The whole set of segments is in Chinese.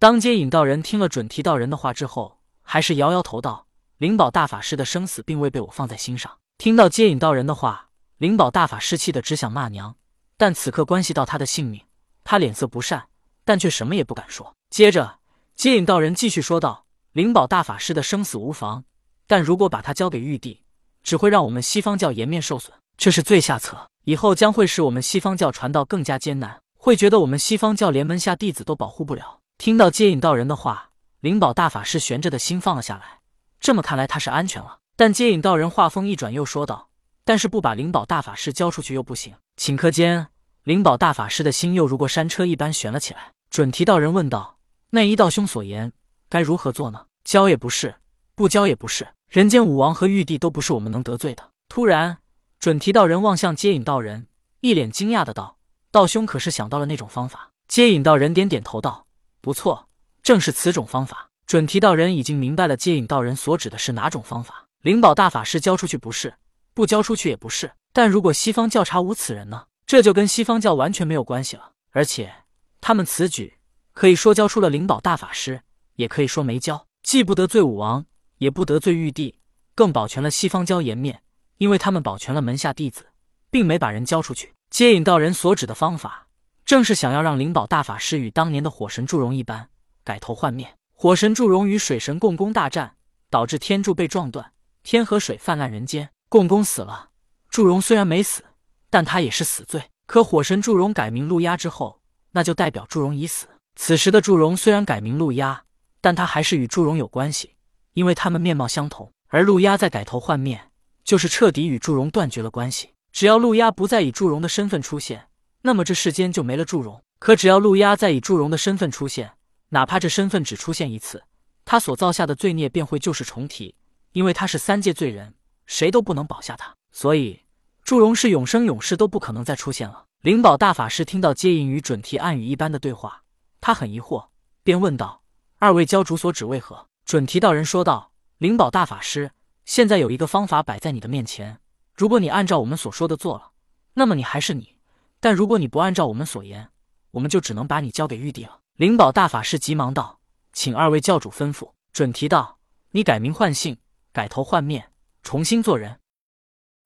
当接引道人听了准提道人的话之后，还是摇摇头道：“灵宝大法师的生死并未被我放在心上。”听到接引道人的话，灵宝大法师气得只想骂娘，但此刻关系到他的性命，他脸色不善，但却什么也不敢说。接着，接引道人继续说道：“灵宝大法师的生死无妨，但如果把他交给玉帝，只会让我们西方教颜面受损，这是最下策。以后将会使我们西方教传道更加艰难，会觉得我们西方教连门下弟子都保护不了。”听到接引道人的话，灵宝大法师悬着的心放了下来。这么看来，他是安全了。但接引道人话锋一转，又说道：“但是不把灵宝大法师交出去又不行。”顷刻间，灵宝大法师的心又如过山车一般悬了起来。准提道人问道：“那依道兄所言，该如何做呢？交也不是，不交也不是。人间武王和玉帝都不是我们能得罪的。”突然，准提道人望向接引道人，一脸惊讶的道：“道兄可是想到了那种方法？”接引道人点点头道：“不错，正是此种方法。”准提道人已经明白了接引道人所指的是哪种方法。灵宝大法师交出去不是，不交出去也不是。但如果西方教查无此人呢？这就跟西方教完全没有关系了。而且他们此举可以说交出了灵宝大法师，也可以说没交，既不得罪武王，也不得罪玉帝，更保全了西方教颜面，因为他们保全了门下弟子，并没把人交出去。接引道人所指的方法，正是想要让灵宝大法师与当年的火神祝融一般，改头换面。火神祝融与水神共工大战，导致天柱被撞断，天河水泛滥人间。共工死了，祝融虽然没死，但他也是死罪。可火神祝融改名陆压之后，那就代表祝融已死。此时的祝融虽然改名陆压，但他还是与祝融有关系，因为他们面貌相同。而陆压在改头换面，就是彻底与祝融断绝了关系。只要陆压不再以祝融的身份出现，那么这世间就没了祝融。可只要陆压再以祝融的身份出现，哪怕这身份只出现一次，他所造下的罪孽便会旧事重提，因为他是三界罪人，谁都不能保下他。所以，祝融是永生永世都不可能再出现了。灵宝大法师听到接引与准提暗语一般的对话，他很疑惑，便问道：“二位教主所指为何？”准提道人说道：“灵宝大法师，现在有一个方法摆在你的面前，如果你按照我们所说的做了，那么你还是你；但如果你不按照我们所言，我们就只能把你交给玉帝了。”灵宝大法师急忙道：“请二位教主吩咐。”准提道：“你改名换姓，改头换面，重新做人。”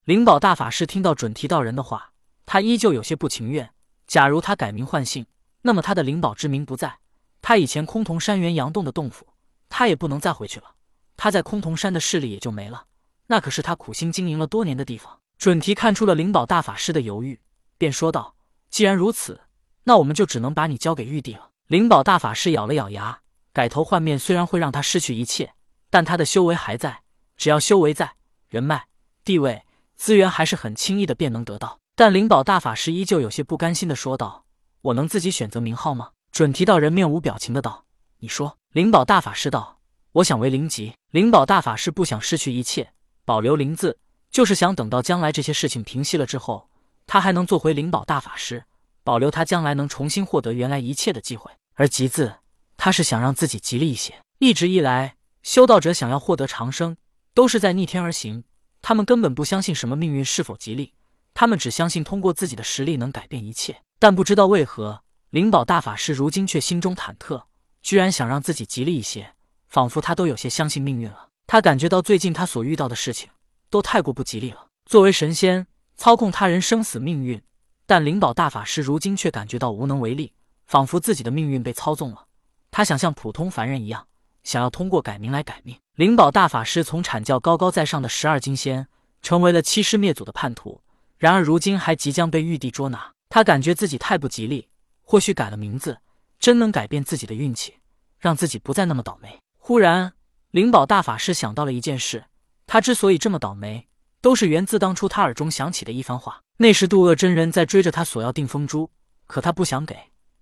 灵宝大法师听到准提道人的话，他依旧有些不情愿。假如他改名换姓，那么他的灵宝之名不在，他以前空桐山元阳洞的洞府，他也不能再回去了。他在空桐山的势力也就没了，那可是他苦心经营了多年的地方。准提看出了灵宝大法师的犹豫，便说道：“既然如此，那我们就只能把你交给玉帝了。”灵宝大法师咬了咬牙，改头换面虽然会让他失去一切，但他的修为还在。只要修为在，人脉、地位、资源还是很轻易的便能得到。但灵宝大法师依旧有些不甘心的说道：“我能自己选择名号吗？”准提道人面无表情的道：“你说。”灵宝大法师道：“我想为灵吉。”灵宝大法师不想失去一切，保留灵字，就是想等到将来这些事情平息了之后，他还能做回灵宝大法师。保留他将来能重新获得原来一切的机会，而吉字，他是想让自己吉利一些。一直以来，修道者想要获得长生，都是在逆天而行。他们根本不相信什么命运是否吉利，他们只相信通过自己的实力能改变一切。但不知道为何，灵宝大法师如今却心中忐忑，居然想让自己吉利一些，仿佛他都有些相信命运了。他感觉到最近他所遇到的事情都太过不吉利了。作为神仙，操控他人生死命运。但灵宝大法师如今却感觉到无能为力，仿佛自己的命运被操纵了。他想像普通凡人一样，想要通过改名来改命。灵宝大法师从阐教高高在上的十二金仙，成为了欺师灭祖的叛徒。然而如今还即将被玉帝捉拿，他感觉自己太不吉利。或许改了名字，真能改变自己的运气，让自己不再那么倒霉。忽然，灵宝大法师想到了一件事：他之所以这么倒霉。都是源自当初他耳中响起的一番话。那时渡厄真人在追着他索要定风珠，可他不想给。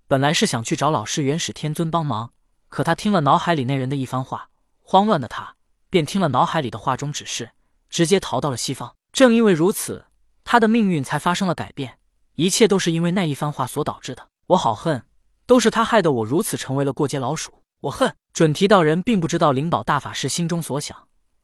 本来是想去找老师元始天尊帮忙，可他听了脑海里那人的一番话，慌乱的他便听了脑海里的话中指示，直接逃到了西方。正因为如此，他的命运才发生了改变。一切都是因为那一番话所导致的。我好恨，都是他害得我如此成为了过街老鼠。我恨准提道人并不知道灵宝大法师心中所想。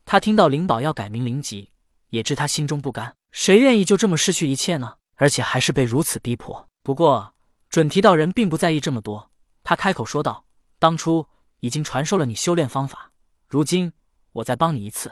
他听到灵宝要改名灵吉。也知他心中不甘，谁愿意就这么失去一切呢？而且还是被如此逼迫。不过准提道人并不在意这么多，他开口说道：“当初已经传授了你修炼方法，如今我再帮你一次。”